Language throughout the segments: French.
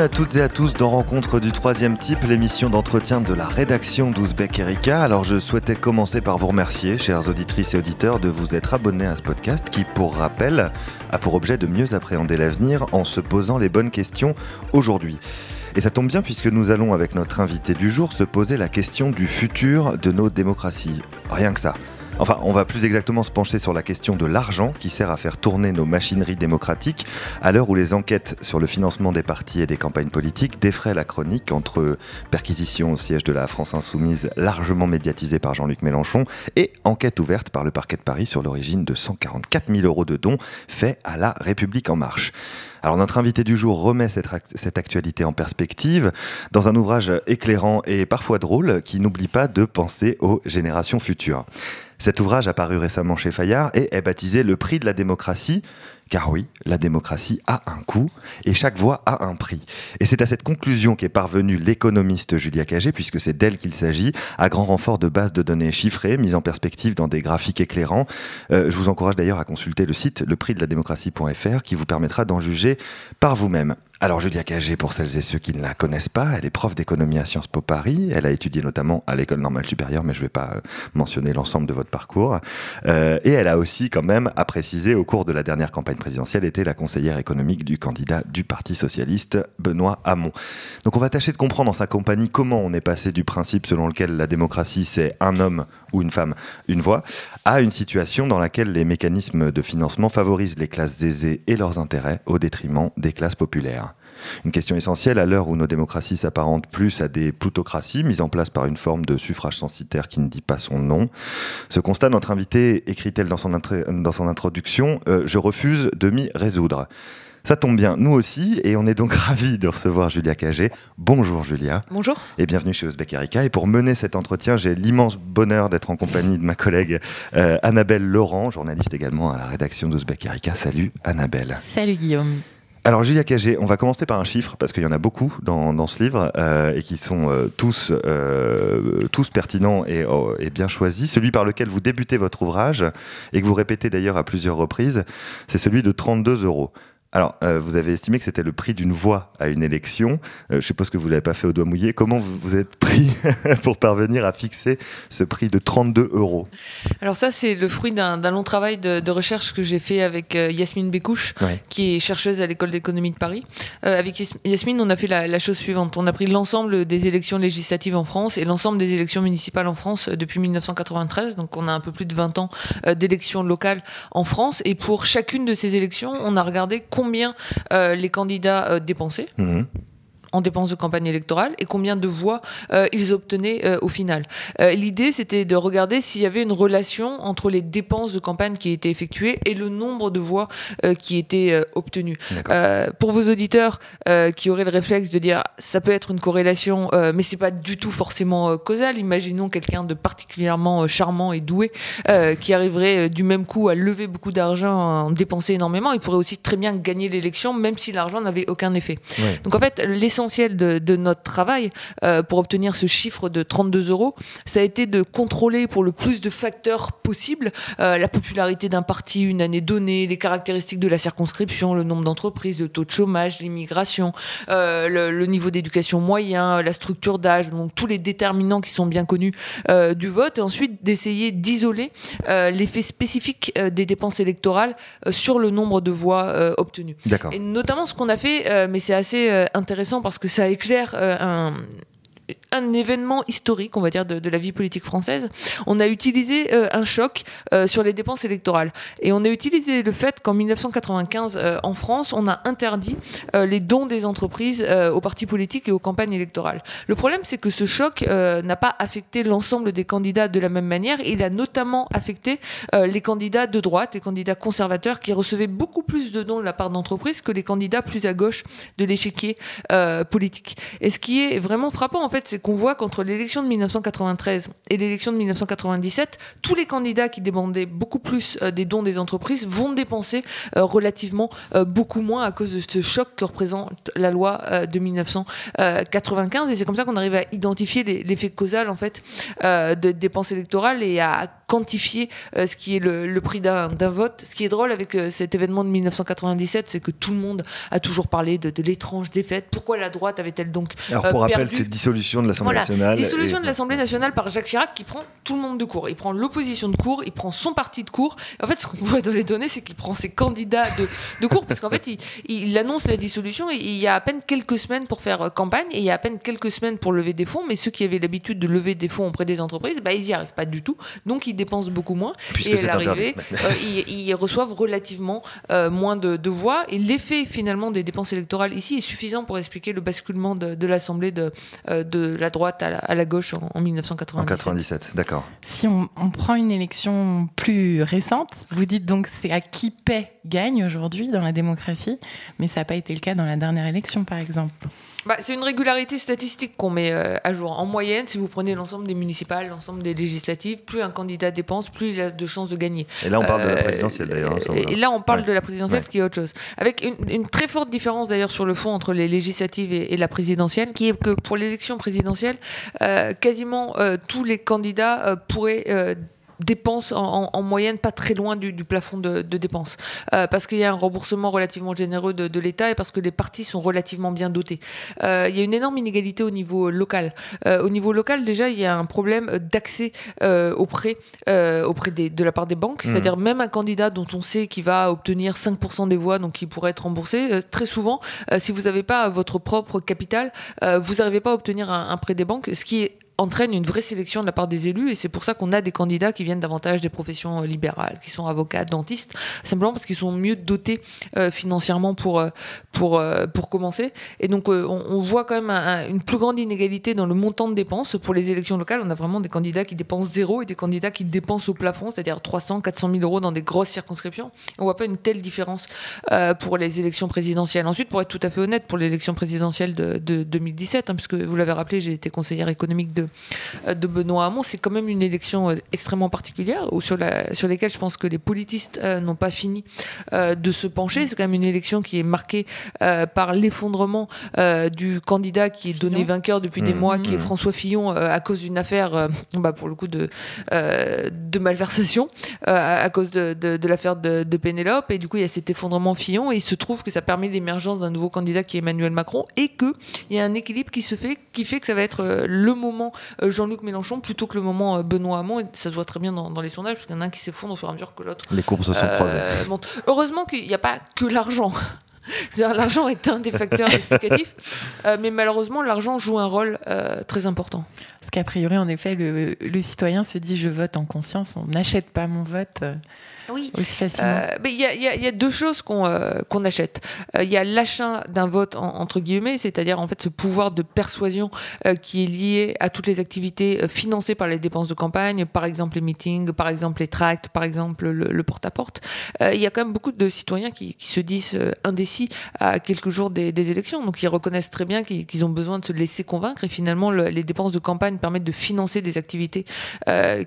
Bienvenue à toutes et à tous dans Rencontre du troisième type, l'émission d'entretien de la rédaction d'Ouzbek Erika. Alors je souhaitais commencer par vous remercier, chères auditrices et auditeurs, de vous être abonnés à ce podcast qui, pour rappel, a pour objet de mieux appréhender l'avenir en se posant les bonnes questions aujourd'hui. Et ça tombe bien puisque nous allons, avec notre invité du jour, se poser la question du futur de nos démocraties. Rien que ça. Enfin, on va plus exactement se pencher sur la question de l'argent qui sert à faire tourner nos machineries démocratiques à l'heure où les enquêtes sur le financement des partis et des campagnes politiques défraient la chronique entre perquisition au siège de la France Insoumise largement médiatisée par Jean-Luc Mélenchon et enquête ouverte par le parquet de Paris sur l'origine de 144 000 euros de dons faits à la République en marche. Alors notre invité du jour remet cette, cette, actualité en perspective dans un ouvrage éclairant et parfois drôle qui n'oublie pas de penser aux générations futures. Cet ouvrage apparu récemment chez Fayard et est baptisé Le prix de la démocratie, car oui, la démocratie a un coût et chaque voix a un prix. Et c'est à cette conclusion qu'est parvenue l'économiste Julia Cagé, puisque c'est d'elle qu'il s'agit, à grand renfort de bases de données chiffrées, mises en perspective dans des graphiques éclairants. Euh, je vous encourage d'ailleurs à consulter le site leprixdeladémocratie.fr qui vous permettra d'en juger par vous-même. Alors Julia Cagé, pour celles et ceux qui ne la connaissent pas, elle est prof d'économie à Sciences Po Paris. Elle a étudié notamment à l'école normale supérieure, mais je ne vais pas euh, mentionner l'ensemble de votre parcours. Euh, et elle a aussi quand même à préciser au cours de la dernière campagne présidentielle été la conseillère économique du candidat du Parti socialiste, Benoît Hamon. Donc on va tâcher de comprendre en sa compagnie comment on est passé du principe selon lequel la démocratie c'est un homme ou une femme, une voix, à une situation dans laquelle les mécanismes de financement favorisent les classes aisées et leurs intérêts au détriment des classes populaires. Une question essentielle à l'heure où nos démocraties s'apparentent plus à des plutocraties mises en place par une forme de suffrage censitaire qui ne dit pas son nom. Ce constat, notre invité écrit-elle dans son, dans son introduction, euh, je refuse de m'y résoudre. Ça tombe bien, nous aussi, et on est donc ravis de recevoir Julia Cagé. Bonjour Julia. Bonjour. Et bienvenue chez Uzbek Erika. Et pour mener cet entretien, j'ai l'immense bonheur d'être en compagnie de ma collègue euh, Annabelle Laurent, journaliste également à la rédaction d'Uzbek Erika. Salut Annabelle. Salut Guillaume. Alors Julia Cagé, on va commencer par un chiffre parce qu'il y en a beaucoup dans, dans ce livre euh, et qui sont euh, tous, euh, tous pertinents et, oh, et, bien choisis. Celui par lequel vous débutez votre ouvrage et que vous répétez d'ailleurs à plusieurs reprises, c'est celui de 32 euros. Alors, euh, vous avez estimé que c'était le prix d'une voix à une élection. Euh, je suppose que vous ne l'avez pas fait au doigt mouillé. Comment vous, vous êtes pris pour parvenir à fixer ce prix de 32 euros? Alors ça, c'est le fruit d'un long travail de, de recherche que j'ai fait avec euh, Yasmine Bécouche, ouais. qui est chercheuse à l'école d'économie de Paris. Euh, avec Yasmine, on a fait la, la chose suivante. On a pris l'ensemble des élections législatives en France et l'ensemble des élections municipales en France depuis 1993. Donc on a un peu plus de 20 ans d'élections locales en France. Et pour chacune de ces élections, on a regardé combien euh, les candidats euh, dépensaient. Mmh en dépenses de campagne électorale et combien de voix euh, ils obtenaient euh, au final. Euh, L'idée, c'était de regarder s'il y avait une relation entre les dépenses de campagne qui étaient effectuées et le nombre de voix euh, qui étaient euh, obtenues. pour vos auditeurs qui auraient le réflexe de dire ça peut être une corrélation, mais c'est pas du tout forcément causal. Imaginons quelqu'un de particulièrement charmant et doué qui arriverait du même coup à lever beaucoup d'argent, en dépenser énormément. Il pourrait aussi très bien gagner l'élection, même si l'argent n'avait aucun effet. Ouais. Donc en fait, l'essentiel essentiel de, de, notre travail euh, pour obtenir ce chiffre de 32 euros, ça a été de contrôler pour le plus de facteurs possibles euh, la popularité d'un parti une année donnée, les caractéristiques de la circonscription, le nombre d'entreprises, le taux de chômage, l'immigration, euh, le, le, niveau d'éducation moyen, la structure d'âge, donc tous les déterminants qui sont bien connus euh, du vote, et ensuite d'essayer d'isoler l'effet spécifique des dépenses électorales sur le nombre de voix obtenues. Et notamment ce qu'on a fait, mais c'est assez intéressant parce que ça éclaire euh, un, un événement historique, on va dire, de, la vie politique française, on a utilisé euh, un choc euh, sur les dépenses électorales. Et on a utilisé le fait qu'en 1995, euh, en France, on a interdit les dons des entreprises aux partis politiques et aux campagnes électorales. Le problème, c'est que ce choc n'a pas affecté l'ensemble des candidats de la même manière. Il a notamment affecté les candidats de droite, les candidats conservateurs, qui recevaient beaucoup plus de dons de la part d'entreprises que les candidats plus à gauche de l'échiquier politique. Et ce qui est vraiment frappant, en fait, c'est qu'on voit qu'entre l'élection de 1993 et l'élection de 1997, tous les candidats qui demandaient beaucoup plus des dons des entreprises vont dépenser relativement beaucoup moins à cause de ce choc que représente la loi de 1995. Et c'est comme ça qu'on arrive à identifier l'effet causal en fait de dépenses électorales et à quantifier euh, ce qui est le, prix d'un vote. Ce qui est drôle avec euh, cet événement de 1997, c'est que tout le monde a toujours parlé de, l'étrange défaite. Pourquoi la droite avait-elle donc Alors pour euh, rappel, c'est dissolution de l'Assemblée nationale. Dissolution de l'Assemblée nationale par Jacques Chirac qui prend tout le monde de court. Il prend l'opposition de court, il prend son parti de court. En fait, ce qu'on voit dans les données, c'est qu'il prend ses candidats de, de court parce qu'en fait, il, il, annonce la dissolution et il y a à peine quelques semaines pour faire campagne et il y a à peine quelques semaines pour lever des fonds. Mais ceux qui avaient l'habitude de lever des fonds auprès des entreprises, bah, ils n'y arrivent pas du tout. Donc, ils dépensent beaucoup moins. Puisque et à l'arrivée, euh, ils, reçoivent relativement euh, moins de, voix. Et l'effet finalement des dépenses électorales ici est suffisant pour expliquer le basculement de, l'Assemblée de, euh, de la droite à la, gauche en, 1997. En 97, d'accord. Si on, on, prend une élection plus récente, vous dites donc c'est à qui paie gagne aujourd'hui dans la démocratie, mais ça n'a pas été le cas dans la dernière élection par exemple. Bah, c'est une régularité statistique qu'on met euh, à jour. En moyenne, si vous prenez l'ensemble des municipales, l'ensemble des législatives, plus un candidat dépense, plus il a de chances de gagner. Et là, on parle de la euh, présidentielle d'ailleurs. Et là, on parle de la présidentielle, ce qui est autre chose. Avec une, très forte différence d'ailleurs sur le fond entre les législatives et, la présidentielle, qui est que pour l'élection présidentielle, euh, quasiment tous les candidats pourraient dépenses en, moyenne pas très loin du, plafond de, dépenses. Euh, parce qu'il y a un remboursement relativement généreux de, l'État et parce que les partis sont relativement bien dotés. Euh, il y a une énorme inégalité au niveau local. Euh, au niveau local, déjà, il y a un problème d'accès auprès, auprès des, de la part des banques. Mmh. C'est-à-dire même un candidat dont on sait qu'il va obtenir 5% des voix, donc qui pourrait être remboursé, très souvent, si vous n'avez pas votre propre capital, vous n'arrivez pas à obtenir un, un prêt des banques, ce qui est entraîne une vraie sélection de la part des élus et c'est pour ça qu'on a des candidats qui viennent davantage des professions euh, libérales, qui sont avocats, dentistes, simplement parce qu'ils sont mieux dotés euh, financièrement pour, euh, pour, pour commencer. Et donc on, voit quand même une plus grande inégalité dans le montant de dépenses. Pour les élections locales, on a vraiment des candidats qui dépensent zéro et des candidats qui dépensent au plafond, c'est-à-dire 300, 400 000 euros dans des grosses circonscriptions. On voit pas une telle différence pour les élections présidentielles. Ensuite, pour être tout à fait honnête, pour l'élection présidentielle de, 2017, hein, puisque vous l'avez rappelé, j'ai été conseillère économique de, de Benoît Hamon. C'est quand même une élection euh, extrêmement particulière ou sur, la, sur lesquelles je pense que les politistes euh, n'ont pas fini de se pencher. C'est quand même une élection qui est marquée par l'effondrement du candidat qui est donné vainqueur depuis des mmh. mois, qui est mmh. François Fillon, à cause d'une affaire, bah, pour le coup, de, de malversation, à cause de, de, l'affaire de, Pénélope. Et du coup, il y a cet effondrement Fillon. Et il se trouve que ça permet l'émergence d'un nouveau candidat qui est Emmanuel Macron et qu'il y a un équilibre qui se fait, qui fait que ça va être le moment euh, Jean-Luc Mélenchon plutôt que le moment euh, Benoît Hamon. Et ça se voit très bien dans, les sondages, parce qu'il y en a un qui s'effondre au fur et à mesure que l'autre. Les courbes se sont croisées. Euh, Heureusement qu'il n'y a pas que l'argent. L'argent est un des facteurs explicatifs, mais malheureusement, l'argent joue un rôle très important. Parce qu'a priori, en effet, le, le, citoyen se dit je vote en conscience, on n'achète pas mon vote. Oui. Euh, il y, y, a deux choses qu'on euh, achète. Euh, il y a l'achat d'un vote entre guillemets, c'est-à-dire en fait ce pouvoir de persuasion qui est lié à toutes les activités financées par les dépenses de campagne, par exemple les meetings, par exemple les tracts, par exemple le, porte-à-porte. Il y a quand même beaucoup de citoyens qui, qui se disent indécis à quelques jours des, des élections, donc ils reconnaissent très bien qu'ils ont besoin de se laisser convaincre et finalement les dépenses de campagne permettent de financer des activités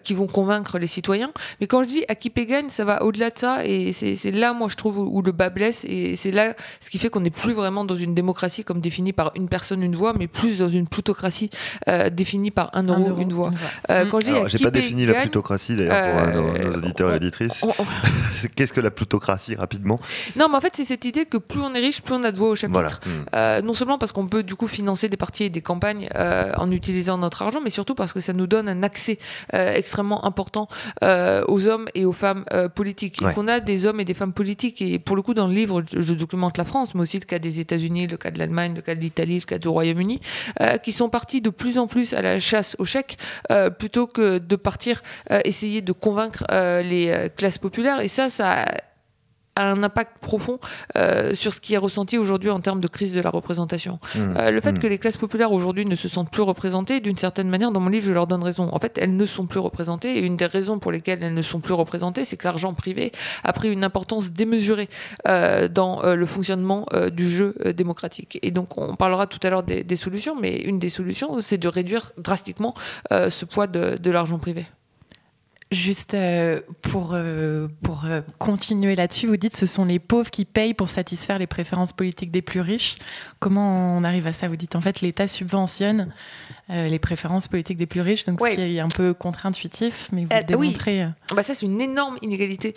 qui vont convaincre les citoyens. Mais quand je dis à qui paie gagne, ça va au-delà de ça et c'est là, moi, je trouve, où, le bas blesse et c'est là ce qui fait qu'on n'est plus vraiment dans une démocratie comme définie par une personne, une voix, mais plus dans une plutocratie euh, définie par un euro, une voix. Euh, quand je dis j'ai pas défini la plutocratie d'ailleurs pour nos, auditeurs et auditrices. Qu'est-ce que la plutocratie rapidement? Non, mais en fait, c'est cette idée que plus on est riche, plus on a de voix au chapitre. Hmm. non seulement parce qu'on peut du coup financer des partis et des campagnes en utilisant notre argent, mais surtout parce que ça nous donne un accès extrêmement important aux hommes et aux femmes politiques politique. Et qu'on a des hommes et des femmes politiques. Et pour le coup, dans le livre, je, documente la France, mais aussi le cas des États-Unis, le cas de l'Allemagne, le cas de l'Italie, le cas du Royaume-Uni, euh, qui sont partis de plus en plus à la chasse au chèque euh, plutôt que de partir euh, essayer de convaincre les classes populaires. Et ça, ça a un impact profond euh, sur ce qui est ressenti aujourd'hui en termes de crise de la représentation. Mmh. Euh, le fait mmh. que les classes populaires aujourd'hui ne se sentent plus représentées, d'une certaine manière, dans mon livre, je leur donne raison. En fait, elles ne sont plus représentées, et une des raisons pour lesquelles elles ne sont plus représentées, c'est que l'argent privé a pris une importance démesurée euh, dans le fonctionnement du jeu démocratique. Et donc, on parlera tout à l'heure des, des, solutions, mais une des solutions, c'est de réduire drastiquement ce poids de, de l'argent privé. Juste euh, pour, euh, euh, continuer là-dessus, vous dites ce sont les pauvres qui payent pour satisfaire les préférences politiques des plus riches. Comment on arrive à ça Vous dites? En fait l'État subventionne les préférences politiques des plus riches, donc ce qui est un peu contre-intuitif, mais vous le démontrez. Oui. Bah ça, c'est une énorme inégalité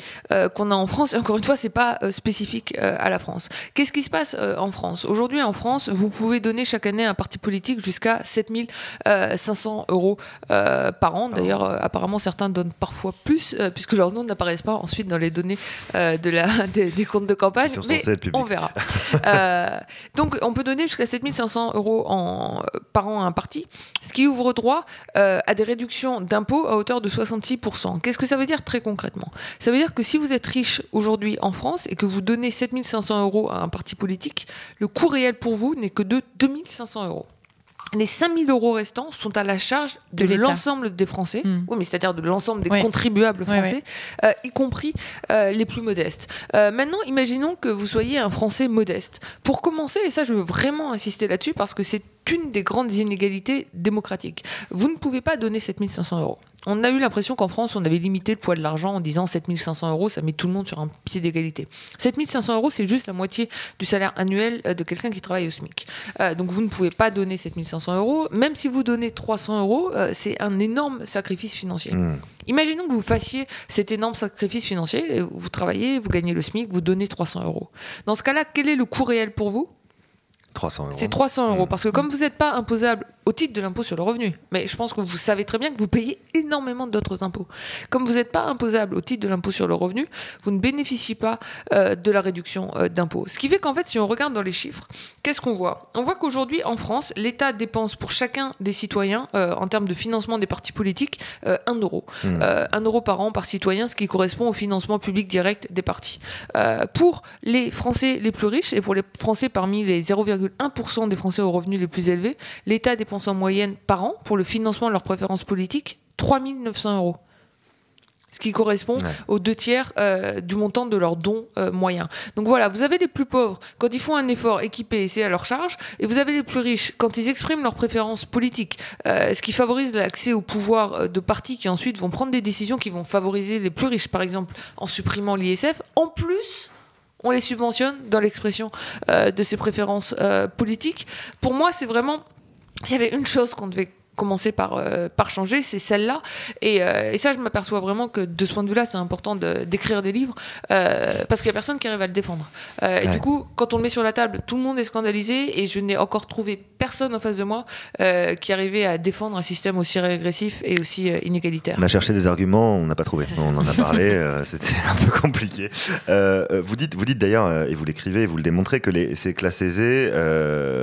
qu'on a en France. Et encore une fois, c'est pas spécifique à la France. Qu'est-ce qui se passe en France? Aujourd'hui, en France, vous pouvez donner chaque année à un parti politique jusqu'à 7500 euros par an. D'ailleurs, apparemment, certains donnent parfois plus, euh, puisque leurs noms n'apparaissent pas ensuite dans les données euh, de la, des, comptes de campagne. Mais on verra. Euh, donc, on peut donner jusqu'à 7500 euros en, par an à un parti, ce qui ouvre droit à des réductions d'impôts à hauteur de 66%. Qu'est-ce que ça veut dire très concrètement? Ça veut dire que si vous êtes riche aujourd'hui en France et que vous donnez 7500 euros à un parti politique, le coût réel pour vous n'est que de 2500 euros les 5000 euros restants sont à la charge de, l'ensemble des Français, hmm. oui, mais c'est-à-dire de l'ensemble des contribuables français, euh, y compris euh, les plus modestes. Euh, maintenant, imaginons que vous soyez un Français modeste. Pour commencer, et ça je veux vraiment insister là-dessus parce que c'est une des grandes inégalités démocratiques, vous ne pouvez pas donner 7500 euros on a eu l'impression qu'en France, on avait limité le poids de l'argent en disant 7500 euros, ça met tout le monde sur un pied d'égalité. 7500 euros, c'est juste la moitié du salaire annuel euh, de quelqu'un qui travaille au SMIC. Euh, donc vous ne pouvez pas donner 7500 euros. Même si vous donnez 300 euros, euh, c'est un énorme sacrifice financier. Mmh. Imaginons que vous fassiez cet énorme sacrifice financier, vous travaillez, vous gagnez le SMIC, vous donnez 300 euros. Dans ce cas-là, quel est le coût réel pour vous? 300 euros. C'est 300 euros. Mmh. Parce que comme vous n'êtes pas imposable au titre de l'impôt sur le revenu, mais je pense que vous savez très bien que vous payez énormément d'autres impôts. Comme vous n'êtes pas imposable au titre de l'impôt sur le revenu, vous ne bénéficiez pas euh, de la réduction euh, d'impôt. Ce qui fait qu'en fait, si on regarde dans les chiffres, qu'est-ce qu'on voit? On voit qu'aujourd'hui, en France, l'État dépense pour chacun des citoyens, euh, en termes de financement des partis politiques, 1 euro. 1 mmh. euro par an par citoyen, ce qui correspond au financement public direct des partis. pour les Français les plus riches et pour les Français parmi les 0,1% des Français aux revenus les plus élevés, l'État dépense en moyenne par an pour le financement de leurs préférences politiques 3 900 euros ce qui correspond aux deux tiers euh, du montant de leurs dons euh, moyens. Donc voilà, vous avez les plus pauvres quand ils font un effort équipé et c'est à leur charge, et vous avez les plus riches quand ils expriment leurs préférences politiques, euh, ce qui favorise l'accès au pouvoir de partis qui ensuite vont prendre des décisions qui vont favoriser les plus riches, par exemple en supprimant l'ISF. En plus, on les subventionne dans l'expression de ces préférences politiques. Pour moi, c'est vraiment avait une chose qu'on devait commencer par, euh, par changer, c'est celle-là. Et, euh, et, ça, je m'aperçois vraiment que de ce point de vue-là, c'est important d'écrire des livres euh, parce qu'il n'y a personne qui arrive à le défendre. Et du coup, quand on le met sur la table, tout le monde est scandalisé et je n'ai encore trouvé personne en face de moi qui arrivait à défendre un système aussi régressif et aussi inégalitaire. On a cherché des arguments, on n'a pas trouvé. On en a parlé, c'était un peu compliqué. vous dites, vous dites d'ailleurs, et vous l'écrivez, vous le démontrez, que les, ces classes aisées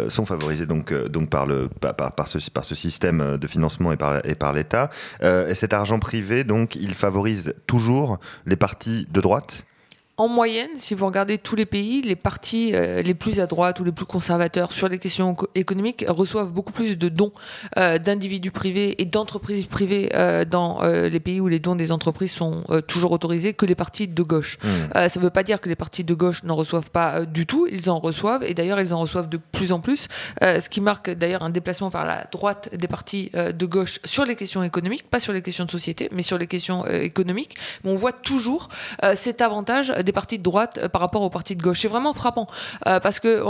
sont favorisées donc, donc par, le, par, par, ce, par ce système euh, de financement et par, et par l'État. Euh, et cet argent privé, donc, il favorise toujours les partis de droite en moyenne, si vous regardez tous les pays, les partis euh, les plus à droite ou les plus conservateurs sur les questions économiques reçoivent beaucoup plus de dons euh, d'individus privés et d'entreprises privées euh, dans les pays où les dons des entreprises sont toujours autorisés que les partis de gauche. Mmh. ça ne veut pas dire que les partis de gauche n'en reçoivent pas du tout, ils en reçoivent et d'ailleurs ils en reçoivent de plus en plus, ce qui marque d'ailleurs un déplacement vers la droite des partis de gauche sur les questions économiques, pas sur les questions de société, mais sur les questions économiques. Mais on voit toujours cet avantage des partis de droite euh, par rapport aux partis de gauche. C'est vraiment frappant euh, parce que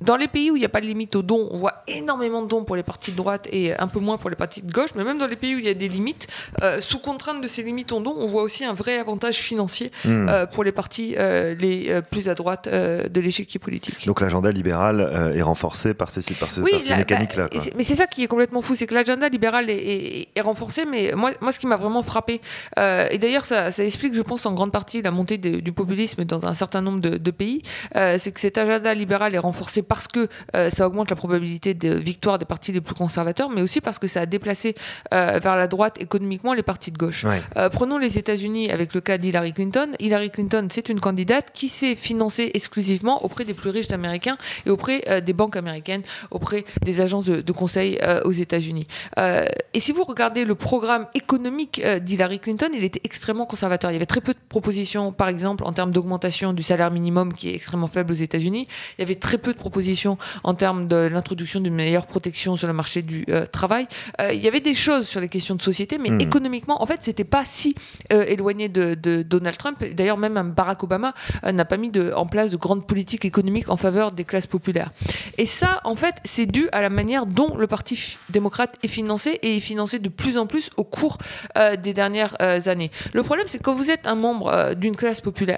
dans les pays où il n'y a pas de limite aux dons, on voit énormément de dons pour les partis de droite et un peu moins pour les partis de gauche. Mais même dans les pays où il y a des limites, euh, sous contrainte de ces limites aux dons, on voit aussi un vrai avantage financier hmm. pour les partis les plus à droite de l'échiquier politique. Donc l'agenda libéral est renforcé par ces, par ces, mécaniques-là. Bah, mais c'est ça qui est complètement fou, c'est que l'agenda libéral est, renforcé. Mais moi, moi ce qui m'a vraiment frappé, et d'ailleurs ça, explique, je pense, en grande partie la montée du populisme dans un certain nombre de, pays, c'est que cet agenda libéral est renforcé parce que ça augmente la probabilité de victoire des partis les plus conservateurs, mais aussi parce que ça a déplacé vers la droite économiquement les partis de gauche. prenons les États-Unis avec le cas d'Hillary Clinton. Hillary Clinton, c'est une candidate qui s'est financée exclusivement auprès des plus riches Américains et auprès des banques américaines, auprès des agences de, conseil aux États-Unis. et si vous regardez le programme économique d'Hillary Clinton, il était extrêmement conservateur. Il y avait très peu de propositions, par exemple, en termes d'augmentation du salaire minimum qui est extrêmement faible aux États-Unis. Il y avait très peu de propositions en termes de l'introduction d'une meilleure protection sur le marché du euh, travail. Euh, il y avait des choses sur les questions de société, mais hmm. économiquement, en fait, c'était pas si euh, éloigné de, Donald Trump. D'ailleurs, même Barack Obama n'a pas mis de, en place de grandes politiques économiques en faveur des classes populaires. Et ça, en fait, c'est dû à la manière dont le Parti démocrate est financé et est financé de plus en plus au cours des dernières années. Le problème, c'est que quand vous êtes un membre d'une classe populaire,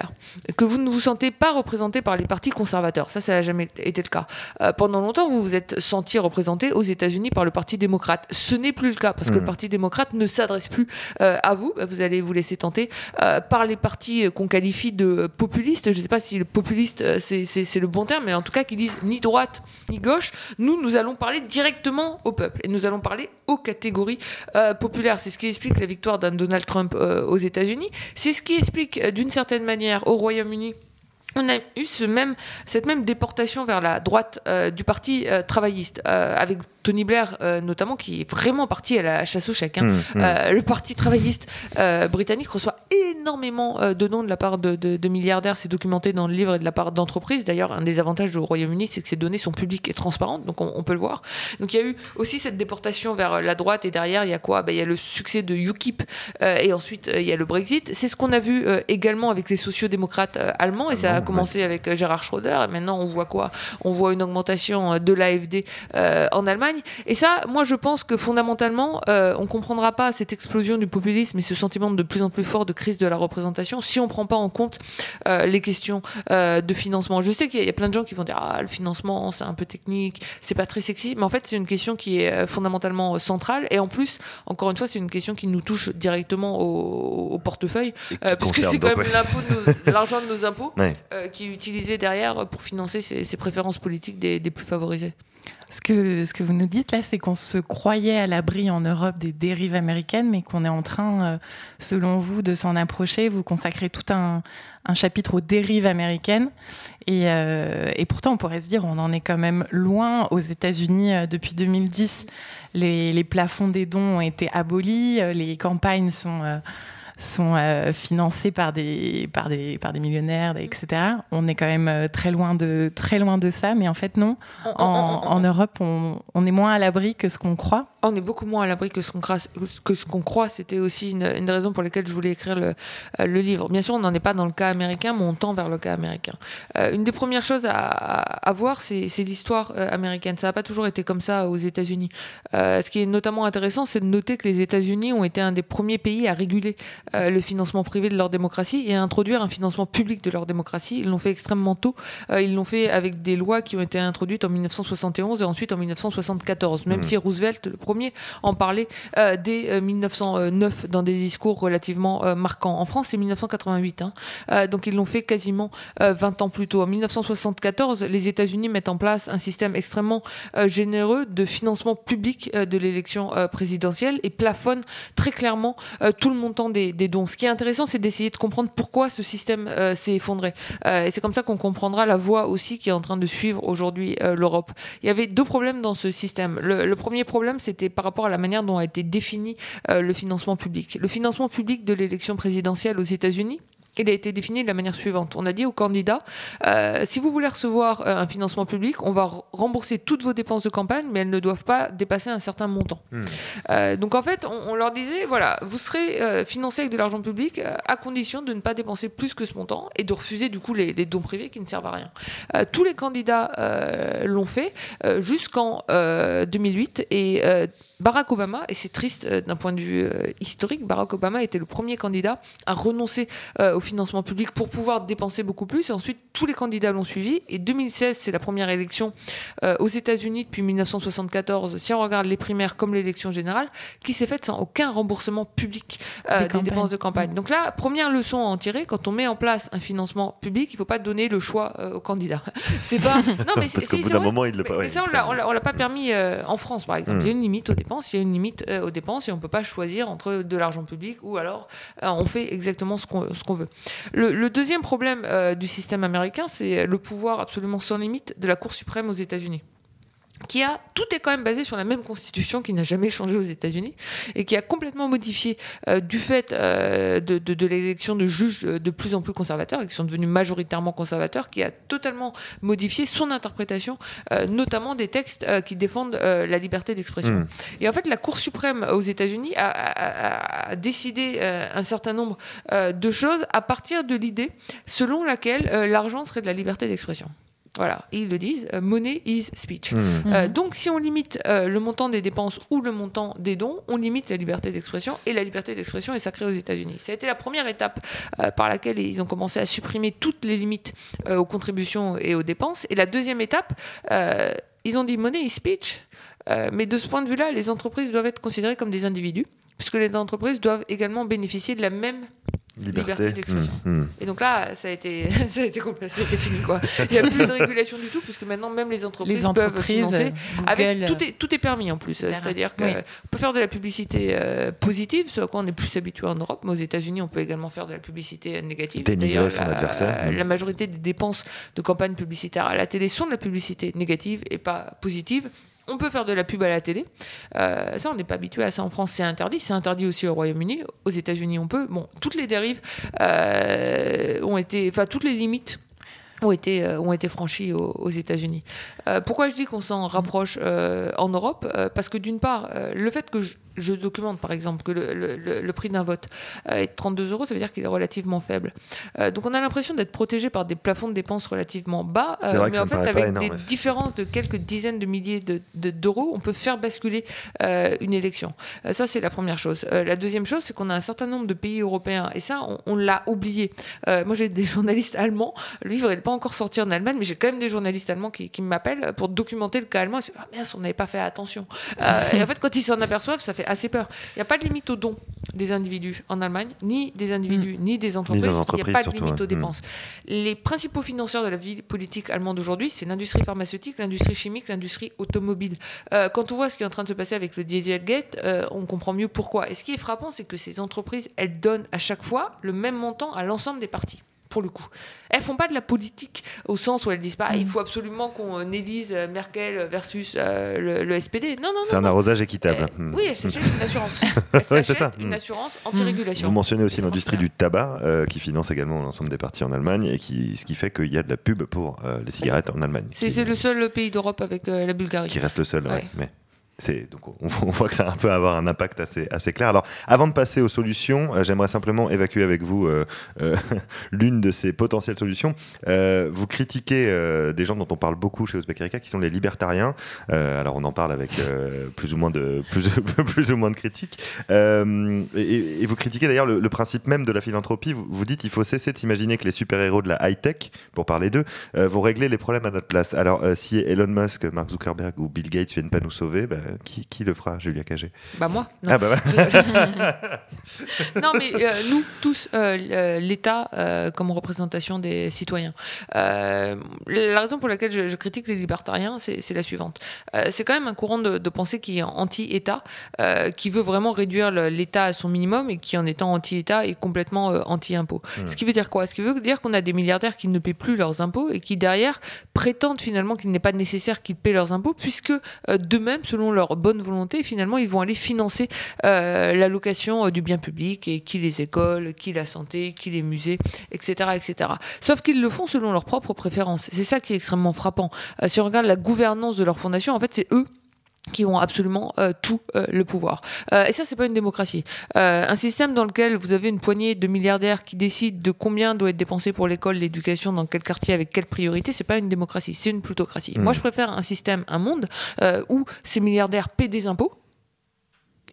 que vous ne vous sentez pas représenté par les partis conservateurs, ça, ça n'a jamais été le cas. pendant longtemps, vous vous êtes senti représenté aux États-Unis par le Parti démocrate. Ce n'est plus le cas parce que le mmh. Parti démocrate ne s'adresse plus euh, à vous. Vous allez vous laisser tenter euh, par les partis qu'on qualifie de populistes. Je ne sais pas si le populiste euh, c'est le bon terme, mais en tout cas qui disent ni droite ni gauche. Nous, nous allons parler directement au peuple et nous allons parler aux catégories populaires. C'est ce qui explique la victoire d'un Donald Trump aux États-Unis. C'est ce qui explique d'une certaine manière au Royaume-Uni. On a eu cette même déportation vers la droite du parti travailliste, avec Tony Blair, euh, notamment, qui est vraiment parti à la chasse au chèque. Hein. Mmh, mmh. Euh, le Parti travailliste euh, britannique reçoit énormément de dons de la part de, milliardaires. C'est documenté dans le livre et de la part d'entreprises. D'ailleurs, un des avantages du Royaume-Uni, c'est que ces données sont publiques et transparentes, donc on, peut le voir. Donc il y a eu aussi cette déportation vers la droite, et derrière, il y a quoi? Ben, Il y a le succès de UKIP, et ensuite, il y a le Brexit. C'est ce qu'on a vu également avec les sociodémocrates allemands, et ça a commencé avec Gérard Schröder, et maintenant, on voit quoi? On voit une augmentation de l'AFD en Allemagne. Et ça, moi, je pense que fondamentalement, euh, on ne comprendra pas cette explosion du populisme et ce sentiment de plus en plus fort de crise de la représentation si on ne prend pas en compte euh, les questions euh, de financement. Je sais qu'il y, a plein de gens qui vont dire ah le financement c'est un peu technique, c'est pas très sexy, mais en fait c'est une question qui est fondamentalement centrale. Et en plus encore une fois c'est une question qui nous touche directement au, portefeuille puisque c'est quand même l'argent de nos impôts qui est utilisé derrière pour financer ces, préférences politiques des plus favorisés. Ce que, vous nous dites là, c'est qu'on se croyait à l'abri en Europe des dérives américaines, mais qu'on est en train, euh, selon vous, de s'en approcher. Vous consacrez tout un, chapitre aux dérives américaines. Et, euh, et, pourtant, on pourrait se dire, on en est quand même loin. Aux États-Unis, euh, depuis 2010, les, les, plafonds des dons ont été abolis, les campagnes sont sont euh, financés par des, par, des, par des millionnaires, etc. On est quand même euh, très loin de, très loin de ça, mais en fait, non. En, en Europe, on, on, est moins à l'abri que ce qu'on croit. On est beaucoup moins à l'abri que ce qu'on croit. Que ce qu'on croit, c'était aussi une, une, des raisons pour lesquelles je voulais écrire le, euh, le livre. Bien sûr, on n'en est pas dans le cas américain, mais on tend vers le cas américain. une des premières choses à, à, voir, c'est l'histoire américaine. Ça n'a pas toujours été comme ça aux États-Unis. ce qui est notamment intéressant, c'est de noter que les États-Unis ont été un des premiers pays à réguler euh, le financement privé de leur démocratie et à introduire un financement public de leur démocratie. Ils l'ont fait extrêmement tôt. Euh, ils l'ont fait avec des lois qui ont été introduites en 1971 et ensuite en 1974. Même mmh. si Roosevelt, le premier, en parlait euh, dès 1909 dans des discours relativement marquants. En France, c'est 1988. Hein. donc ils l'ont fait quasiment 20 ans plus tôt. En 1974, les États-Unis mettent en place un système extrêmement généreux de financement public de l'élection présidentielle et plafonnent très clairement tout le montant des Ce qui est intéressant, c'est d'essayer de comprendre pourquoi ce système euh, s'est effondré. Euh, et c'est comme ça qu'on comprendra la voie aussi qui est en train de suivre aujourd'hui euh, l'Europe. Il y avait deux problèmes dans ce système. Le, premier problème, c'était par rapport à la manière dont a été défini le financement public. Le financement public de l'élection présidentielle aux États-Unis, il a été défini de la manière suivante. On a dit aux candidats, euh, si vous voulez recevoir euh, un financement public, on va rembourser toutes vos dépenses de campagne, mais elles ne doivent pas dépasser un certain montant. Hmm. Euh, donc en fait, on, leur disait, voilà, vous serez financé avec de l'argent public à condition de ne pas dépenser plus que ce montant et de refuser du coup les, dons privés qui ne servent à rien. tous les candidats l'ont fait jusqu'en 2008 et Barack Obama, et c'est triste euh, d'un point de vue euh, historique, Barack Obama était le premier candidat à renoncer euh, au financement public pour pouvoir dépenser beaucoup plus. Et ensuite, tous les candidats l'ont suivi. Et 2016, c'est la première élection aux États-Unis depuis 1974, si on regarde les primaires comme l'élection générale, qui s'est faite sans aucun remboursement public des, dépenses de campagne. Donc là, première leçon à en tirer, quand on met en place un financement public, il ne faut pas donner le choix aux candidats. C'est pas. Non, mais Parce qu'au bout d'un moment, il ne l'a pas. Mais ça, on ne l'a pas permis en France, par exemple. Hmm. Il y a une limite au il y a une limite euh, aux dépenses et on ne peut pas choisir entre de l'argent public ou alors euh, on fait exactement ce qu'on veut. Le, deuxième problème euh, du système américain, c'est le pouvoir absolument sans limite de la Cour suprême aux États-Unis qui a tout est quand même basé sur la même constitution qui n'a jamais changé aux États-Unis et qui a complètement modifié euh, du fait euh, de, de, l'élection de juges euh, de plus en plus conservateurs et qui sont devenus majoritairement conservateurs, qui a totalement modifié son interprétation, notamment des textes qui défendent la liberté d'expression. Mmh. Et en fait, la Cour suprême aux États-Unis a, a, a, décidé un certain nombre de choses à partir de l'idée selon laquelle l'argent serait de la liberté d'expression. Voilà, ils le disent, euh, money is speech. Hmm. Euh, donc si on limite euh, le montant des dépenses ou le montant des dons, on limite la liberté d'expression et la liberté d'expression est sacrée aux États-Unis. Ça a été la première étape par laquelle ils ont commencé à supprimer toutes les limites aux contributions et aux dépenses. Et la deuxième étape, ils ont dit money is speech, mais de ce point de vue-là, les entreprises doivent être considérées comme des individus, puisque les entreprises doivent également bénéficier de la même liberté, d'expression. Mmh, mmh. Et donc là, ça a été, ça a été, ça a été fini. Quoi. Il n'y a plus de régulation du tout, puisque maintenant, même les entreprises, peuvent financer. avec, tout, est, tout est permis en plus. C'est-à-dire qu'on peut faire de la publicité euh, positive, ce à quoi on est plus habitué en Europe, mais aux États-Unis, on peut également faire de la publicité négative. Dénigrer son adversaire. La majorité des dépenses de campagne publicitaire à la télé sont de la publicité négative et pas positive. On peut faire de la pub à la télé. Euh, ça, on n'est pas habitué à ça en France. C'est interdit. C'est interdit aussi au Royaume-Uni. Aux États-Unis, on peut. Bon, toutes les dérives euh, ont été. Enfin, toutes les limites ont été, euh, ont été franchies aux, États-Unis. pourquoi je dis qu'on s'en rapproche en Europe? Parce que d'une part, le fait que je, je documente par exemple que le, prix d'un vote euh, est de 32 euros, ça veut dire qu'il est relativement faible. Euh, donc on a l'impression d'être protégé par des plafonds de dépenses relativement bas, euh, mais en fait avec des différences de quelques dizaines de milliers d'euros, on peut faire basculer une élection. ça c'est la première chose. la deuxième chose, c'est qu'on a un certain nombre de pays européens, et ça on, l'a oublié. moi j'ai des journalistes allemands, le livre n'est pas encore sorti en Allemagne, mais j'ai quand même des journalistes allemands qui, m'appellent pour documenter le cas allemand. Ils ah, on n'avait pas fait attention. et en fait quand ils s'en aperçoivent, ça fait assez peur. Il n'y a pas de limite aux dons des individus en Allemagne, ni des individus, mm. ni des entreprises. Il n'y a pas de limite aux dépenses. Les principaux financeurs de la vie politique allemande aujourd'hui, c'est l'industrie pharmaceutique, l'industrie chimique, l'industrie automobile. Euh, quand on voit ce qui est en train de se passer avec le Dieselgate, euh, on comprend mieux pourquoi. Et ce qui est frappant, c'est que ces entreprises, elles donnent à chaque fois le même montant à l'ensemble des partis pour le coup. Elles font pas de la politique au sens où elles disent pas il mm. faut absolument qu'on euh, élise euh, Merkel versus euh, le, SPD. Non, non, non. C'est un arrosage équitable. Mm. Oui, c'est une assurance. c'est ça. une mm. assurance anti-régulation. Vous mentionnez aussi l'industrie du tabac qui finance également l'ensemble des partis en Allemagne et qui, ce qui fait qu'il y a de la pub pour les cigarettes en Allemagne. C'est le seul pays d'Europe avec la Bulgarie. Qui reste le seul, oui. mais donc on, voit que ça peut avoir un impact assez, assez clair. Alors, avant de passer aux solutions, euh, j'aimerais simplement évacuer avec vous euh, euh, l'une de ces potentielles solutions. vous critiquez des gens dont on parle beaucoup chez Uzbek Erika, qui sont les libertariens. alors, on en parle avec plus ou moins de plus, ou moins de critiques. Et, vous critiquez d'ailleurs le, principe même de la philanthropie. Vous, vous dites qu'il faut cesser de s'imaginer que les super-héros de la high-tech, pour parler d'eux, vont régler les problèmes à notre place. Alors, si Elon Musk, Mark Zuckerberg ou Bill Gates viennent pas nous sauver, ben, euh, qui, le fera, Julia Cagé? Bah moi. Non, ah, bah non mais euh, nous tous, euh, l'État comme représentation des citoyens. la raison pour laquelle je, critique les libertariens, c'est la suivante. c'est quand même un courant de, pensée qui est anti-État, qui veut vraiment réduire l'État à son minimum et qui, en étant anti-État, est complètement anti-impôt. Hmm. Ce qui veut dire quoi? Ce qui veut dire qu'on a des milliardaires qui ne paient plus leurs impôts et qui derrière prétendent finalement qu'il n'est pas nécessaire qu'ils paient leurs impôts, puisque d'eux-mêmes, selon leur bonne volonté, finalement, ils vont aller financer euh, l'allocation euh, du bien public et qui les écoles, qui la santé, qui les musées, etc. etc. Sauf qu'ils le font selon leurs propres préférences. C'est ça qui est extrêmement frappant. Euh, si on regarde la gouvernance de leur fondation, en fait, c'est eux qui ont absolument tout le pouvoir. et ça, c'est pas une démocratie. un système dans lequel vous avez une poignée de milliardaires qui décident de combien doit être dépensé pour l'école, l'éducation, dans quel quartier, avec quelle priorité, c'est pas une démocratie, c'est une plutocratie. Mmh. Moi, je préfère un système, un monde où ces milliardaires paient des impôts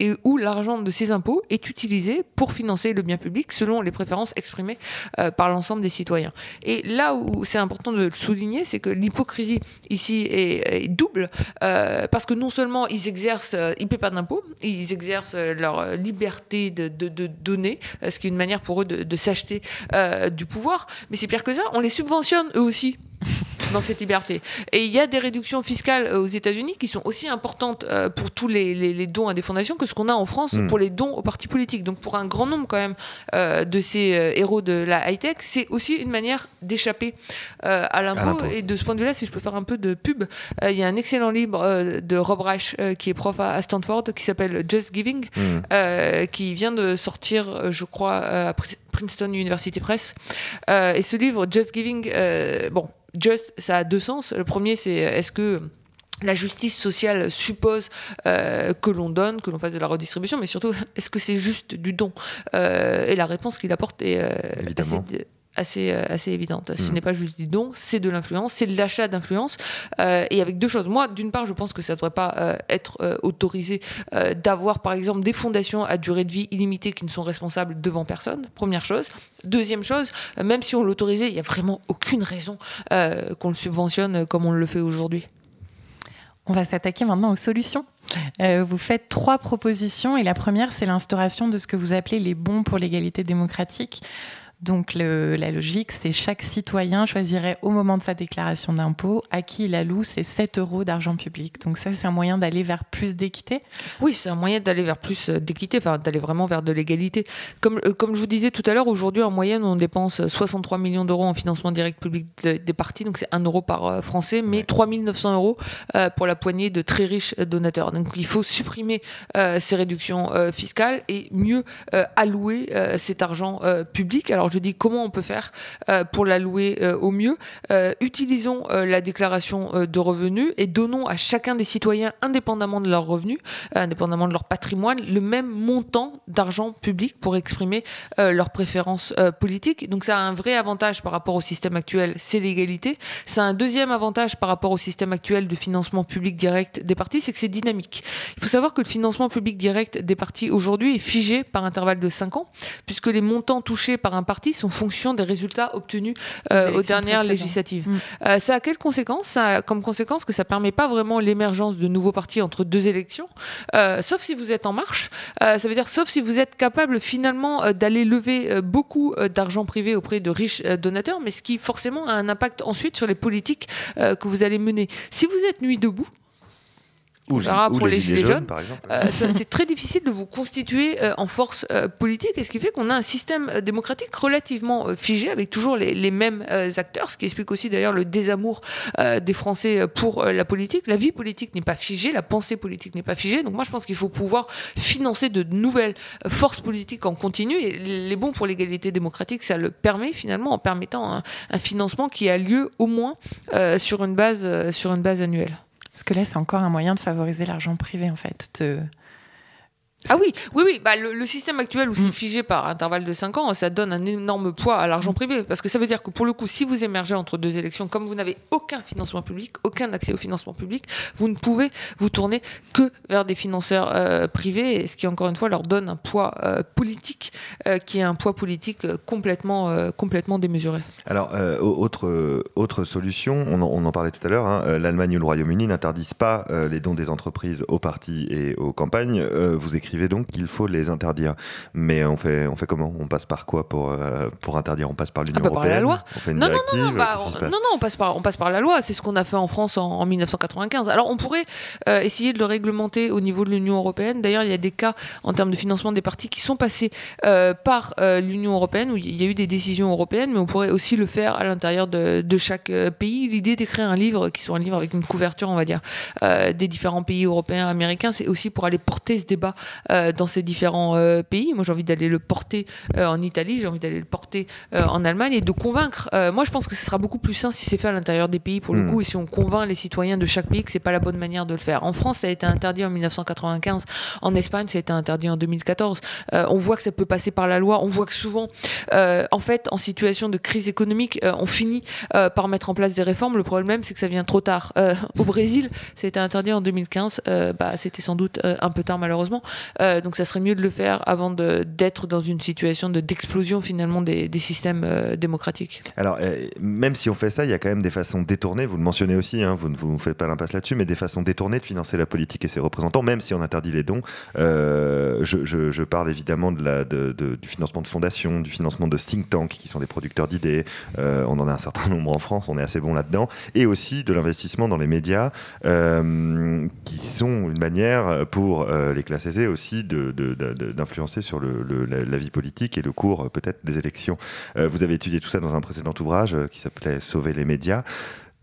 et où l'argent de ces impôts est utilisé pour financer le bien public selon les préférences exprimées euh, par l'ensemble des citoyens. Et là où c'est important de le souligner, c'est que l'hypocrisie ici est, double, euh, parce que non seulement ils exercent, euh, ils ne paient pas d'impôts, ils exercent leur liberté de, donner, ce qui est une manière pour eux de, de s'acheter du pouvoir, mais c'est pire que ça, on les subventionne eux aussi dans cette liberté. Et il y a des réductions fiscales euh, aux États-Unis qui sont aussi importantes euh, pour tous les, dons à des fondations que ce qu'on a en France hmm. pour les dons aux partis politiques. Donc pour un grand nombre quand même euh, de ces héros de la high-tech, c'est aussi une manière d'échapper à l'impôt. Et de ce point de vue-là, si je peux faire un peu de pub, il y a un excellent livre de Rob Reich qui est prof à, Stanford qui s'appelle Just Giving, hmm. qui vient de sortir, je crois, à Princeton University Press. et ce livre, Just Giving, bon, Just, ça a deux sens. Le premier, c'est est-ce que la justice sociale suppose euh, que l'on donne, que l'on fasse de la redistribution, mais surtout, est-ce que c'est juste du don? Euh, Et la réponse qu'il apporte est euh, assez, assez, euh, assez évidente. Ce mm. n'est pas juste du don, c'est de l'influence, c'est de l'achat d'influence. Euh, et avec deux choses. Moi, d'une part, je pense que ça ne devrait pas euh, être autorisé d'avoir, par exemple, des fondations à durée de vie illimitée qui ne sont responsables devant personne. Première chose. Deuxième chose, même si on l'autorisait, il n'y a vraiment aucune raison qu'on le subventionne comme on le fait aujourd'hui. On va s'attaquer maintenant aux solutions. vous faites trois propositions et la première, c'est l'instauration de ce que vous appelez les bons pour l'égalité démocratique. Donc la logique, c'est chaque citoyen choisirait au moment de sa déclaration d'impôt à qui il alloue ses 7 euros d'argent public. Donc ça, c'est un moyen d'aller vers plus d'équité Oui, c'est un moyen d'aller vers plus euh, d'équité, enfin d'aller vraiment vers de l'égalité. Comme, euh, comme je vous disais tout à l'heure, aujourd'hui, en moyenne, on dépense 63 millions d'euros en financement direct public des partis, donc c'est 1 euro par euh, Français, mais 3 900 euros pour la poignée de très riches donateurs. Donc il faut supprimer ces réductions fiscales et mieux allouer cet argent public. Alors je dis comment on peut faire euh, pour l'allouer euh, au mieux. Euh, utilisons la déclaration de revenus et donnons à chacun des citoyens, indépendamment de leurs revenus, indépendamment de leur patrimoine, le même montant d'argent public pour exprimer leurs préférences politiques. Donc ça a un vrai avantage par rapport au système actuel, c'est l'égalité. Ça a un deuxième avantage par rapport au système actuel de financement public direct des partis, c'est que c'est dynamique. Il faut savoir que le financement public direct des partis aujourd'hui est figé par intervalle de 5 ans, puisque les montants touchés par un parti sont fonction des résultats obtenus euh, aux dernières législatives. Mm. Euh, ça a quelles conséquences ça a comme conséquence que ça permet pas vraiment l'émergence de nouveaux partis entre deux élections, euh, sauf si vous êtes en marche. ça veut dire sauf si vous êtes capable finalement d'aller lever beaucoup d'argent privé auprès de riches donateurs, mais ce qui forcément a un impact ensuite sur les politiques que vous allez mener. Si vous êtes nuit debout, ou, pour les, gilets, jaunes, par exemple. Euh, c'est très difficile de vous constituer euh, en force euh, politique, et ce qui fait qu'on a un système démocratique relativement figé, avec toujours les, les mêmes acteurs, ce qui explique aussi d'ailleurs le désamour des Français pour la politique. La vie politique n'est pas figée, la pensée politique n'est pas figée, donc moi je pense qu'il faut pouvoir financer de nouvelles forces politiques en continu, et les bons pour l'égalité démocratique, ça le permet finalement en permettant un, un financement qui a lieu au moins sur, une base, sur une base annuelle. Parce que là, c'est encore un moyen de favoriser l'argent privé, en fait. De ah oui, oui, oui. Bah, le, système actuel où c'est mm. figé par intervalle de 5 ans, ça donne un énorme poids à l'argent mm. privé. Parce que ça veut dire que pour le coup, si vous émergez entre deux élections, comme vous n'avez aucun financement public, aucun accès au financement public, vous ne pouvez vous tourner que vers des financeurs euh, privés, ce qui encore une fois leur donne un poids euh, politique euh, qui est un poids politique complètement, complètement démesuré. Alors, autre, autre solution, on en, parlait tout à l'heure, hein, l'Allemagne ou le Royaume-Uni n'interdisent pas les dons des entreprises aux partis et aux campagnes. vous écrivez donc qu'il faut les interdire. Mais on fait, on fait comment? On passe par quoi pour, euh, pour interdire? On passe par l'Union européenne ah, bah, Par la loi On fait une non, directive non, non, bah, non, non, on passe par, on passe par la loi. C'est ce qu'on a fait en France en, 1995. Alors on pourrait euh, essayer de le réglementer au niveau de l'Union européenne. D'ailleurs, il y a des cas en termes de financement des partis qui sont passés euh, par l'Union européenne où il y a eu des décisions européennes, mais on pourrait aussi le faire à l'intérieur de, de, chaque pays. L'idée d'écrire un livre qui soit un livre avec une couverture, on va dire, des différents pays européens, américains, c'est aussi pour aller porter ce débat dans ces différents euh, pays. Moi, j'ai envie d'aller le porter euh, en Italie, j'ai envie d'aller le porter en Allemagne et de convaincre. moi, je pense que ce sera beaucoup plus sain si c'est fait à l'intérieur des pays pour le hmm. coup et si on convainc les citoyens de chaque pays que c'est pas la bonne manière de le faire. En France, ça a été interdit en 1995. En Espagne, ça a été interdit en 2014. on voit que ça peut passer par la loi. On voit que souvent, en fait, en situation de crise économique, on finit par mettre en place des réformes. Le problème, c'est que ça vient trop tard. au Brésil, ça a été interdit en 2015. bah, c'était sans doute un peu tard malheureusement. Donc ça serait mieux de le faire avant d'être dans une situation d'explosion finalement des, des systèmes démocratiques. Alors, même si on fait ça, il y a quand même des façons détournées, vous le mentionnez aussi, hein, vous ne vous faites pas l'impasse là-dessus, mais des façons détournées de financer la politique et ses représentants, même si on interdit les dons. Je, je, je, parle évidemment de la, de, du financement de fondations, du financement de think tanks qui sont des producteurs d'idées. on en a un certain nombre en France, on est assez bon là-dedans. Et aussi de l'investissement dans les médias, euh, qui sont une manière pour euh, les classes aisées aussi d'influencer sur le, la, vie politique et le cours peut-être des élections. Euh, vous avez étudié tout ça dans un précédent ouvrage qui s'appelait Sauver les médias.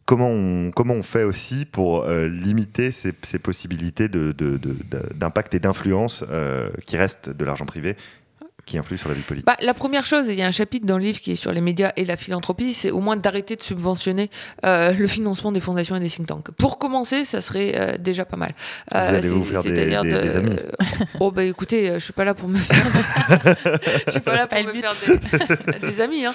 Comment on, fait aussi pour limiter ces possibilités d'impact et d'influence qui restent de l'argent privé qui influe sur la vie politique bah, La première chose, il y a un chapitre dans le livre qui est sur les médias et la philanthropie, c'est au moins d'arrêter de subventionner euh, le financement des fondations et des think tanks. Pour commencer, ça serait euh, déjà pas mal. vous allez vous faire des, des, amis Oh bah écoutez, je suis pas là pour me faire, je suis pas là pour me faire des, amis. Hein.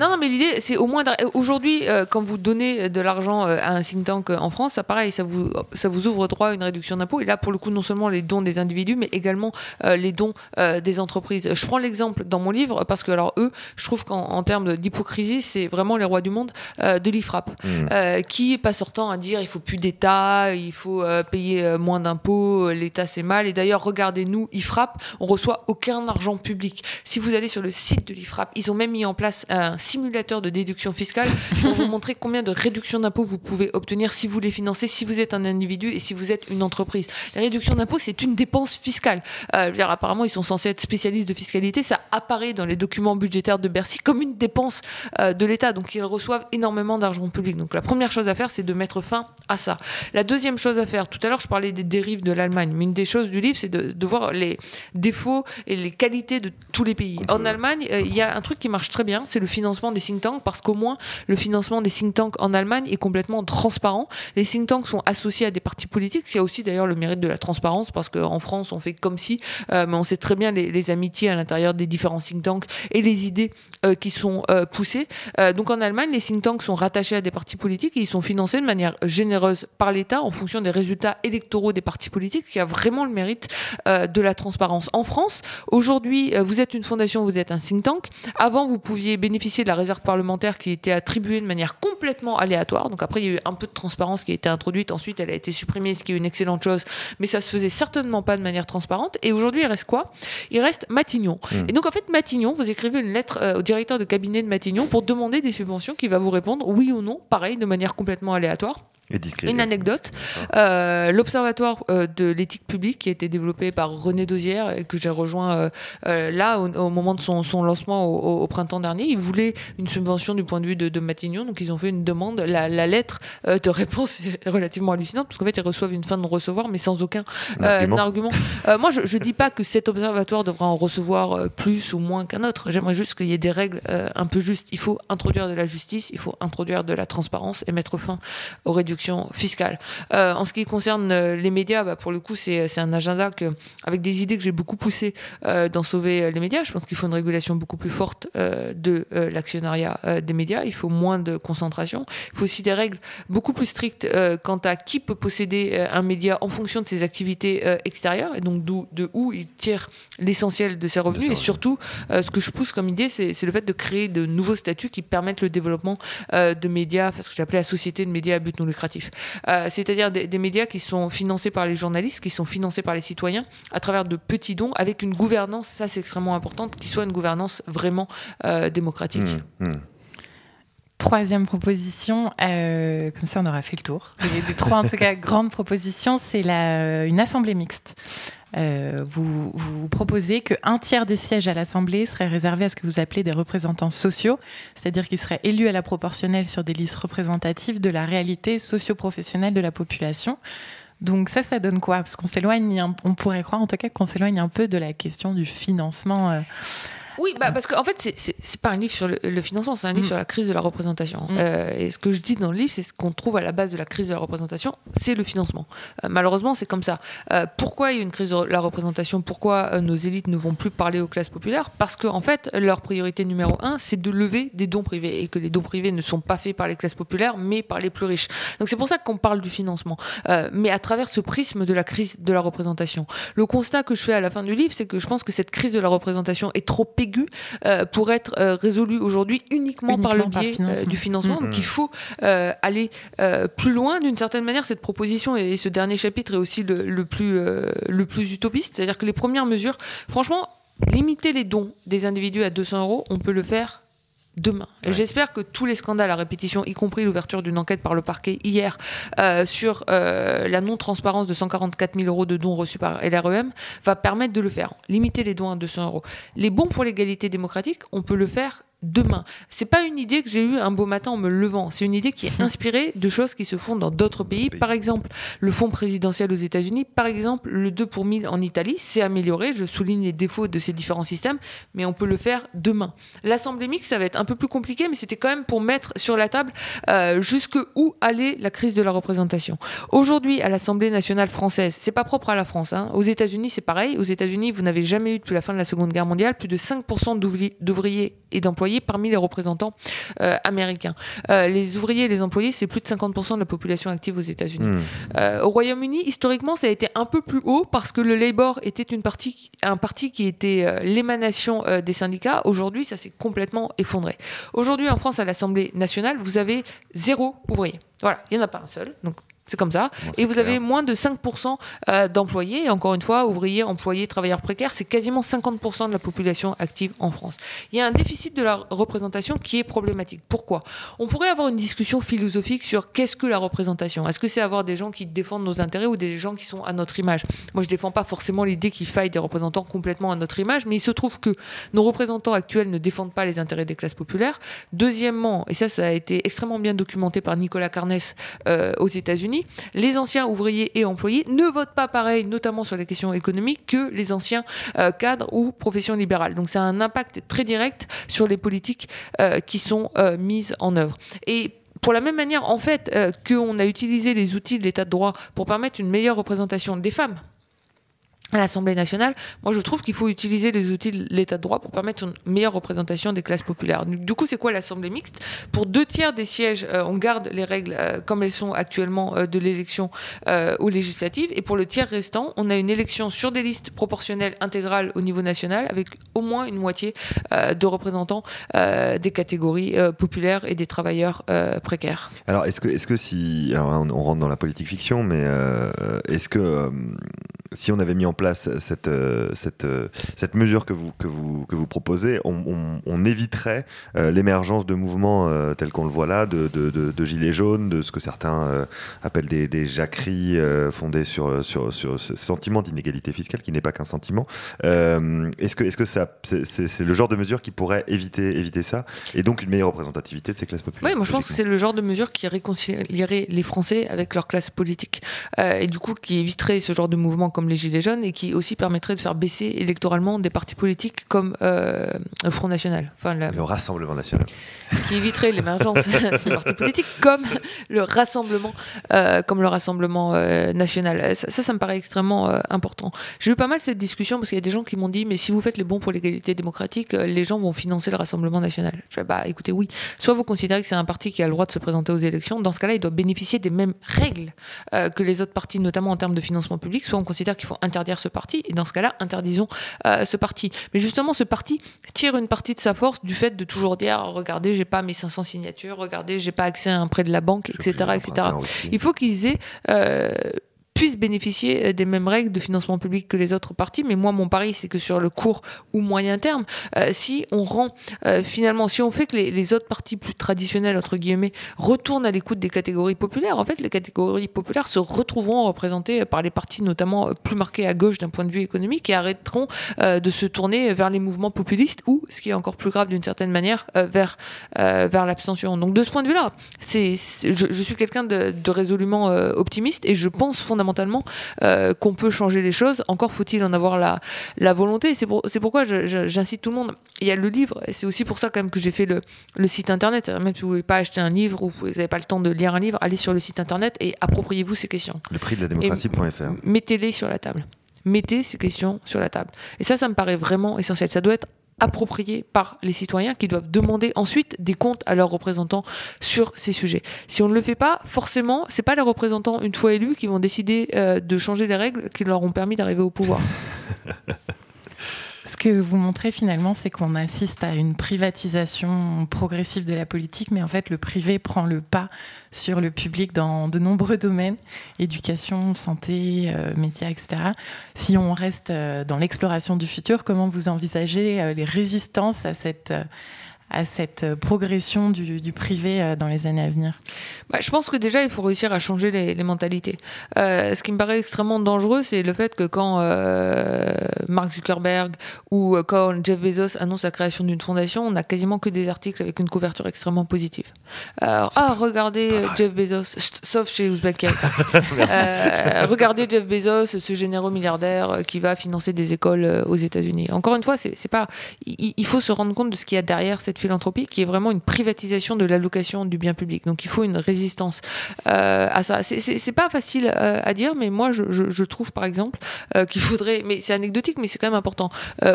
non, non, mais l'idée, c'est au moins aujourd'hui, quand vous donnez de l'argent à un think tank en France, ça pareil, ça vous ça vous ouvre droit à une réduction d'impôts. Et là, pour le coup, non seulement les dons des individus, mais également les dons des entreprises je prends l'exemple dans mon livre parce que alors eux, je trouve qu'en termes d'hypocrisie, c'est vraiment les rois du monde euh, de l'IFRAP, mmh. euh, qui est pas sortant à dire il faut plus d'État, il faut euh, payer moins d'impôts, l'État c'est mal. Et d'ailleurs, regardez-nous, IFRAP, on reçoit aucun argent public. Si vous allez sur le site de l'IFRAP, ils ont même mis en place un simulateur de déduction fiscale pour vous montrer combien de réductions d'impôts vous pouvez obtenir si vous les financez, si vous êtes un individu et si vous êtes une entreprise. La réduction d'impôts, c'est une dépense fiscale. dire, apparemment, ils sont censés être spécialisés de fiscalité, ça apparaît dans les documents budgétaires de Bercy comme une dépense euh, de l'État. Donc ils reçoivent énormément d'argent public. Donc la première chose à faire, c'est de mettre fin à ça. La deuxième chose à faire, tout à l'heure je parlais des dérives de l'Allemagne, mais une des choses du livre, c'est de, voir les défauts et les qualités de tous les pays. En Allemagne, euh, il y a un truc qui marche très bien, c'est le financement des think tanks, parce qu'au moins le financement des think tanks en Allemagne est complètement transparent. Les think tanks sont associés à des partis politiques, il y a aussi d'ailleurs le mérite de la transparence, parce qu'en France on fait comme si, euh, mais on sait très bien les, les amitiés à l'intérieur des différents think tanks et les idées euh, qui sont euh, poussées. Euh, donc en Allemagne, les think tanks sont rattachés à des partis politiques et ils sont financés de manière généreuse par l'État en fonction des résultats électoraux des partis politiques, qui a vraiment le mérite de la transparence. En France, aujourd'hui, vous êtes une fondation, vous êtes un think tank. Avant, vous pouviez bénéficier de la réserve parlementaire qui était attribuée de manière complètement aléatoire. Donc après, il y a eu un peu de transparence qui a été introduite. Ensuite, elle a été supprimée, ce qui est une excellente chose. Mais ça se faisait certainement pas de manière transparente. Et aujourd'hui, il reste quoi? Il reste Matignon. Hmm. Et donc, en fait, Matignon, vous écrivez une lettre euh, au directeur de cabinet de Matignon pour demander des subventions qui va vous répondre oui ou non, pareil, de manière complètement aléatoire. Une anecdote, euh, l'Observatoire euh, de l'éthique publique qui a été développé par René Dosière et que j'ai rejoint euh, là au, moment de son, lancement au, printemps dernier, il voulait une subvention du point de vue de, Matignon, donc ils ont fait une demande. La, lettre de réponse est relativement hallucinante parce qu'en fait ils reçoivent une fin de recevoir mais sans aucun argument. moi je, ne dis pas que cet observatoire devra en recevoir plus ou moins qu'un autre. J'aimerais juste qu'il y ait des règles un peu justes. Il faut introduire de la justice, il faut introduire de la transparence et mettre fin aux réductions fiscale. Euh, en ce qui concerne euh, les médias, bah, pour le coup, c'est un agenda que, avec des idées que j'ai beaucoup poussées euh, dans sauver les médias. Je pense qu'il faut une régulation beaucoup plus forte de l'actionnariat des médias. Il faut moins de concentration. Il faut aussi des règles beaucoup plus strictes quant à qui peut posséder un média en fonction de ses activités extérieures et donc de où il tire l'essentiel de ses revenus. et surtout, ce que je pousse comme idée, c'est le fait de créer de nouveaux statuts qui permettent le développement de médias, ce que appelé la société de médias à but non lucratif euh, c'est-à-dire des, médias qui sont financés par les journalistes, qui sont financés par les citoyens à travers de petits dons, avec une gouvernance, ça c'est extrêmement important, qui soit une gouvernance vraiment euh, démocratique. Mmh, mmh. Troisième proposition, euh, comme ça on aura fait le tour. Les, trois en tout cas grandes propositions, c'est une assemblée mixte. Euh, vous, vous proposez qu'un tiers des sièges à l'Assemblée seraient réservés à ce que vous appelez des représentants sociaux, c'est-à-dire qu'ils seraient élus à la proportionnelle sur des listes représentatives de la réalité socio-professionnelle de la population. Donc ça, ça donne quoi? Parce qu'on s'éloigne, on pourrait croire en tout cas qu'on s'éloigne un peu de la question du financement. Euh, Oui, bah, parce qu'en en fait, c'est pas un livre sur le, financement, c'est un livre mm. sur la crise de la représentation. Mm. Euh, et ce que je dis dans le livre, c'est ce qu'on trouve à la base de la crise de la représentation, c'est le financement. Euh, malheureusement, c'est comme ça. Euh, pourquoi il y a une crise de la représentation? Pourquoi nos élites ne vont plus parler aux classes populaires? Parce qu'en en fait, leur priorité numéro un, c'est de lever des dons privés et que les dons privés ne sont pas faits par les classes populaires, mais par les plus riches. Donc c'est pour ça qu'on parle du financement, mais à travers ce prisme de la crise de la représentation. Le constat que je fais à la fin du livre, c'est que je pense que cette crise de la représentation est trop aiguë pour être euh, résolu aujourd'hui uniquement, par le biais euh, du financement. Donc il faut euh, aller plus loin d'une certaine manière. Cette proposition et ce dernier chapitre est aussi le, plus, le plus utopiste. C'est-à-dire que les premières mesures, franchement, limiter les dons des individus à 200 euros, on peut le faire demain. J'espère que tous les scandales à répétition, y compris l'ouverture d'une enquête par le parquet hier sur la non-transparence de 144 000 euros de dons reçus par LREM, va permettre de le faire. Limiter les dons à 200 euros. Les bons pour l'égalité démocratique, on peut le faire demain. C'est pas une idée que j'ai eue un beau matin en me levant. C'est une idée qui est inspirée de choses qui se font dans d'autres pays. Par exemple, le fonds présidentiel aux États-Unis. Par exemple, le 2 pour 1000 en Italie. C'est amélioré. Je souligne les défauts de ces différents systèmes, mais on peut le faire demain. L'Assemblée mixte, ça va être un peu plus compliqué, mais c'était quand même pour mettre sur la table euh, jusque où allait la crise de la représentation. Aujourd'hui, à l'Assemblée nationale française, c'est pas propre à la France. Hein. Aux États-Unis, c'est pareil. Aux États-Unis, vous n'avez jamais eu depuis la fin de la Seconde Guerre mondiale plus de 5% d'ouvriers et d'employés parmi les représentants euh, américains. Euh, les ouvriers et les employés, c'est plus de 50% de la population active aux États-Unis. Hmm. Euh, au Royaume-Uni, historiquement, ça a été un peu plus haut parce que le Labour était une partie, un parti qui était l'émanation des syndicats. Aujourd'hui, ça s'est complètement effondré. Aujourd'hui, en France, à l'Assemblée nationale, vous avez zéro ouvrier. Voilà, il n'y en a pas un seul. Donc c'est comme ça. et vous avez moins de 5% euh, d'employés. Et encore une fois, ouvriers, employés, travailleurs précaires, c'est quasiment 50% de la population active en France. Il y a un déficit de la représentation qui est problématique. Pourquoi? On pourrait avoir une discussion philosophique sur qu'est-ce que la représentation? Est-ce que c'est avoir des gens qui défendent nos intérêts ou des gens qui sont à notre image? Moi, je ne défends pas forcément l'idée qu'il faille des représentants complètement à notre image, mais il se trouve que nos représentants actuels ne défendent pas les intérêts des classes populaires. Deuxièmement, et ça, ça a été extrêmement bien documenté par Nicolas Carnes euh, aux États-Unis, les anciens ouvriers et employés ne votent pas pareil, notamment sur les questions économiques, que les anciens euh, cadres ou professions libérales. Donc ça a un impact très direct sur les politiques euh, qui sont euh, mises en œuvre. Et pour la même manière, en fait, qu'on a utilisé les outils de l'état de droit pour permettre une meilleure représentation des femmes à l'Assemblée nationale, moi je trouve qu'il faut utiliser les outils de l'état de droit pour permettre une meilleure représentation des classes populaires. Du coup, c'est quoi l'Assemblée mixte? Pour deux tiers des sièges, euh, on garde les règles euh, comme elles sont actuellement euh, de l'élection aux législatives, et pour le tiers restant, on a une élection sur des listes proportionnelles intégrales au niveau national, avec au moins une moitié de représentants des catégories populaires et des travailleurs précaires. Alors, est-ce que, est-ce que si, on, on, rentre dans la politique fiction, mais est-ce que si on avait mis en place cette, euh, cette, euh, cette mesure que vous, que vous, que vous proposez, on, éviterait euh, l'émergence de mouvements tels qu'on le voit là, de, de, de, gilets jaunes, de ce que certains appellent des, des jacqueries fondées sur, sur, sur ce sentiment d'inégalité fiscale qui n'est pas qu'un sentiment. est-ce que, est-ce que ça, c'est, le genre de mesure qui pourrait éviter, éviter ça et donc une meilleure représentativité de ces classes populaires Oui, moi je pense que c'est le genre de mesure qui réconcilierait les Français avec leur classe politique et du coup qui éviterait ce genre de mouvement comme les Gilets jaunes et qui aussi permettrait de faire baisser électoralement des partis politiques comme euh, le Front National. Enfin, le Rassemblement National. Qui éviterait l'émergence des partis politiques comme le Rassemblement, euh, comme le Rassemblement euh, National. Ça, ça, me paraît extrêmement important. J'ai eu pas mal cette discussion parce qu'il y a des gens qui m'ont dit mais si vous faites les bons pour l'égalité démocratique, les gens vont financer le Rassemblement National. Je fais, bah écoutez, oui. Soit vous considérez que c'est un parti qui a le droit de se présenter aux élections, dans ce cas-là, il doit bénéficier des mêmes règles que les autres partis, notamment en termes de financement public, soit on considère qu'il faut interdire ce parti, et dans ce cas-là, interdisons euh, ce parti. Mais justement, ce parti tire une partie de sa force du fait de toujours dire regardez, j'ai pas mes 500 signatures, regardez, j'ai pas accès à un prêt de la banque, etc. etc. Il faut qu'ils aient euh, puissent bénéficier euh, des mêmes règles de financement public que les autres partis. Mais moi, mon pari, c'est que sur le court ou moyen terme, euh, si on rend euh, finalement, si on fait que les, autres partis plus traditionnels, entre guillemets, retournent à l'écoute des catégories populaires, en fait, les catégories populaires se retrouveront représentées par les partis notamment plus marqués à gauche d'un point de vue économique et arrêteront de se tourner vers les mouvements populistes ou, ce qui est encore plus grave d'une certaine manière, vers, vers l'abstention. Donc de ce point de vue-là, je, suis quelqu'un de, de, résolument optimiste et je pense fondamentalement fondamentalement qu'on peut changer les choses. Encore faut-il en avoir la, la volonté. C'est pour, pourquoi j'incite tout le monde. Il y a le livre, et c'est aussi pour ça quand même que j'ai fait le, le, site internet. Même si vous ne pouvez pas acheter un livre ou vous n'avez pas le temps de lire un livre, allez sur le site internet et appropriez-vous ces questions. Le prix de la démocratie.fr. Mettez-les sur la table. Mettez ces questions sur la table. Et ça, ça me paraît vraiment essentiel. Ça doit être approprié par les citoyens qui doivent demander ensuite des comptes à leurs représentants sur ces sujets. Si on ne le fait pas, forcément, c'est pas les représentants une fois élus qui vont décider euh, de changer les règles qui leur ont permis d'arriver au pouvoir. Ce que vous montrez finalement, c'est qu'on assiste à une privatisation progressive de la politique, mais en fait, le privé prend le pas sur le public dans de nombreux domaines, éducation, santé, euh, médias, etc. Si on reste euh, dans l'exploration du futur, comment vous envisagez euh, les résistances à cette à cette euh, progression du, privé euh, dans les années à venir? Bah, Je pense que déjà, il faut réussir à changer les, mentalités. Euh, ce qui me paraît extrêmement dangereux, c'est le fait que quand Mark Zuckerberg ou quand Jeff Bezos annonce la création d'une fondation, on n'a quasiment que des articles avec une couverture extrêmement positive. ah, regardez Jeff Bezos, sauf chez Uzbek regardez Jeff Bezos, ce généreux milliardaire qui va financer des écoles aux États-Unis. Encore une fois, c'est pas. Il, il faut se rendre compte de ce qu'il y a derrière cette philanthropie qui est vraiment une privatisation de l'allocation du bien public. Donc il faut une résistance euh, à ça. C'est pas facile euh, à dire, mais moi je, je, trouve par exemple euh, qu'il faudrait, mais c'est anecdotique, mais c'est quand même important,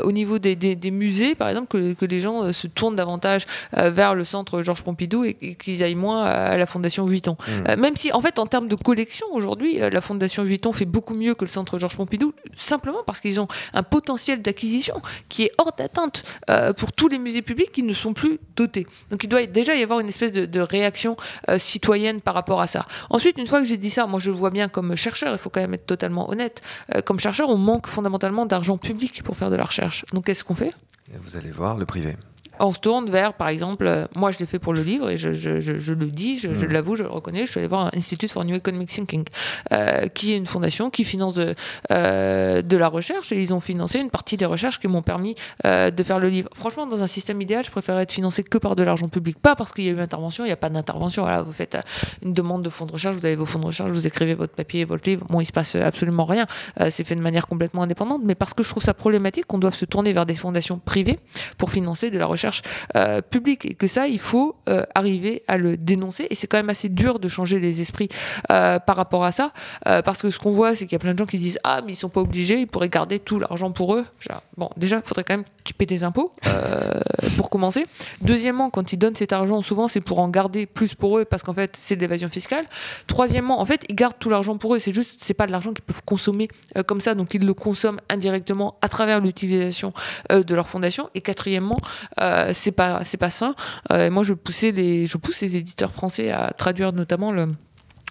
au niveau des, des, musées par exemple, que, que les gens se tournent davantage vers le centre Georges Pompidou et, qu'ils aillent moins à la Fondation Vuitton. Mmh. même si en fait en termes de collection aujourd'hui, la Fondation Vuitton fait beaucoup mieux que le centre Georges Pompidou, simplement parce qu'ils ont un potentiel d'acquisition qui est hors d'atteinte pour tous les musées publics qui ne sont plus dotés. Donc il doit déjà y avoir une espèce de, réaction euh, citoyenne par rapport à ça. Ensuite, une fois que j'ai dit ça, moi je le vois bien comme chercheur, il faut quand même être totalement honnête. Euh, comme chercheur, on manque fondamentalement d'argent public pour faire de la recherche. Donc qu'est-ce qu'on fait? Vous allez voir le privé on se tourne vers, par exemple, euh, moi je l'ai fait pour le livre et je, je, je, le dis, je, mm. l'avoue, je le reconnais, je suis allé voir Institute for New Economic Thinking, euh, qui est une fondation qui finance de, euh, de la recherche et ils ont financé une partie des recherches qui m'ont permis de faire le livre. Franchement, dans un système idéal, je préférerais être financé que par de l'argent public, pas parce qu'il y a eu intervention, il n'y a pas d'intervention. Voilà, vous faites une demande de fonds de recherche, vous avez vos fonds de recherche, vous écrivez votre papier, votre livre, bon, il se passe absolument rien, c'est fait de manière complètement indépendante, mais parce que je trouve ça problématique qu'on doive se tourner vers des fondations privées pour financer de la recherche public et que ça, il faut euh, arriver à le dénoncer. Et c'est quand même assez dur de changer les esprits euh, par rapport à ça, euh, parce que ce qu'on voit, c'est qu'il y a plein de gens qui disent ah mais ils sont pas obligés, ils pourraient garder tout l'argent pour eux. bon, déjà, il faudrait quand même qu'ils paient des impôts pour commencer. Deuxièmement, quand ils donnent cet argent, souvent c'est pour en garder plus pour eux, parce qu'en fait c'est de l'évasion fiscale. Troisièmement, en fait, ils gardent tout l'argent pour eux. C'est juste, c'est pas de l'argent qu'ils peuvent consommer comme ça, donc ils le consomment indirectement à travers l'utilisation de leur fondation. Et quatrièmement, c'est pas c'est pas ça. Euh, moi, je poussais les je pousse les éditeurs français à traduire notamment le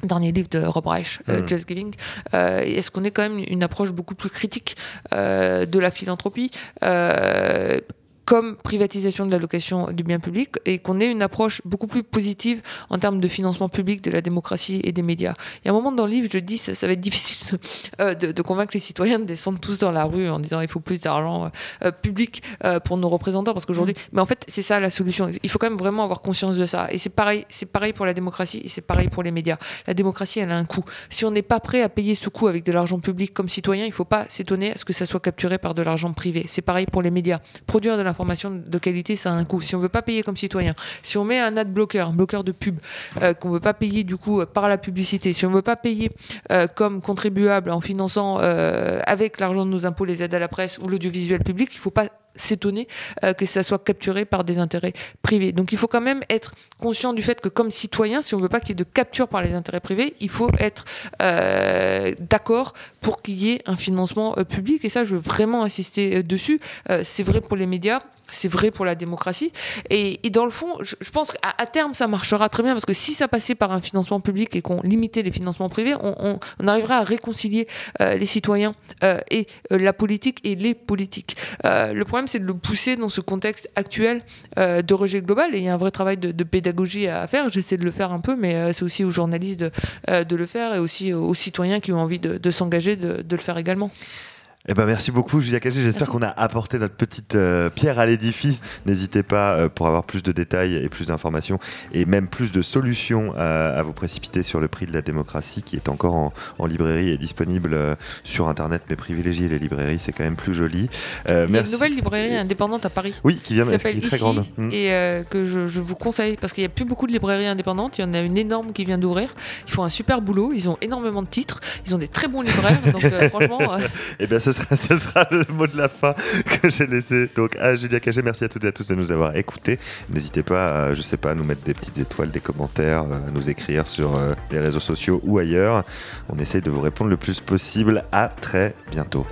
dernier livre de Rob Reich, euh, mm. Just Giving, euh, est-ce qu'on est quand même une approche beaucoup plus critique de la philanthropie? Comme privatisation de l'allocation du bien public et qu'on ait une approche beaucoup plus positive en termes de financement public de la démocratie et des médias. Il y a un moment dans le livre, je dis, ça, ça va être difficile euh, de, convaincre les citoyens de descendre tous dans la rue en disant il faut plus d'argent euh, public euh, pour nos représentants parce qu'aujourd'hui, mm. mais en fait, c'est ça la solution. Il faut quand même vraiment avoir conscience de ça. Et c'est pareil, c'est pareil pour la démocratie et c'est pareil pour les médias. La démocratie, elle a un coût. Si on n'est pas prêt à payer ce coût avec de l'argent public comme citoyen, il ne faut pas s'étonner à ce que ça soit capturé par de l'argent privé. C'est pareil pour les médias. Produire de l'information de qualité, ça a un coût. Si on veut pas payer comme citoyen, si on met un ad bloqueur, un bloqueur de pub, euh, qu'on veut pas payer du coup par la publicité, si on veut pas payer euh, comme contribuable en finançant euh, avec l'argent de nos impôts les aides à la presse ou l'audiovisuel public, il faut pas s'étonner que ça soit capturé par des intérêts privés. Donc il faut quand même être conscient du fait que comme citoyen, si on veut pas qu'il y ait de capture par les intérêts privés, il faut être d'accord pour qu'il y ait un financement public. Et ça, je veux vraiment insister dessus. c'est vrai pour les médias, c'est vrai pour la démocratie. Et, dans le fond, je, pense qu'à terme, ça marchera très bien parce que si ça passait par un financement public et qu'on limitait les financements privés, on, arriverait à réconcilier euh, les citoyens euh, et euh, la politique et les politiques. le problème, c'est de le pousser dans ce contexte actuel de rejet global. Et il y a un vrai travail de, pédagogie à faire. J'essaie de le faire un peu, mais c'est aussi aux journalistes de, le faire et aussi aux citoyens qui ont envie de, s'engager de le faire également. Eh ben merci beaucoup Julia Cagé. J'espère qu'on a apporté notre petite euh, pierre à l'édifice. N'hésitez pas euh, pour avoir plus de détails et plus d'informations et même plus de solutions à vous précipiter sur le prix de la démocratie qui est encore en, librairie et disponible euh, sur internet. Mais privilégier les librairies, c'est quand même plus joli. Il y a une nouvelle librairie indépendante à Paris. Oui, qui vient qui très grande hmm. et que je, je, vous conseille parce qu'il n'y a plus beaucoup de librairies indépendantes. Il y en a une énorme qui vient d'ouvrir. Ils font un super boulot. Ils ont énormément de titres. Ils ont des très bons libraires. donc franchement. Eh bien, ce sera, le mot de la fin que j'ai laissé donc à Julia Cagé. Merci à toutes et à tous de nous avoir écoutés. N'hésitez pas, à, je sais pas, à nous mettre des petites étoiles, des commentaires, euh, à nous écrire sur euh, les réseaux sociaux ou ailleurs. On essaye de vous répondre le plus possible. À très bientôt.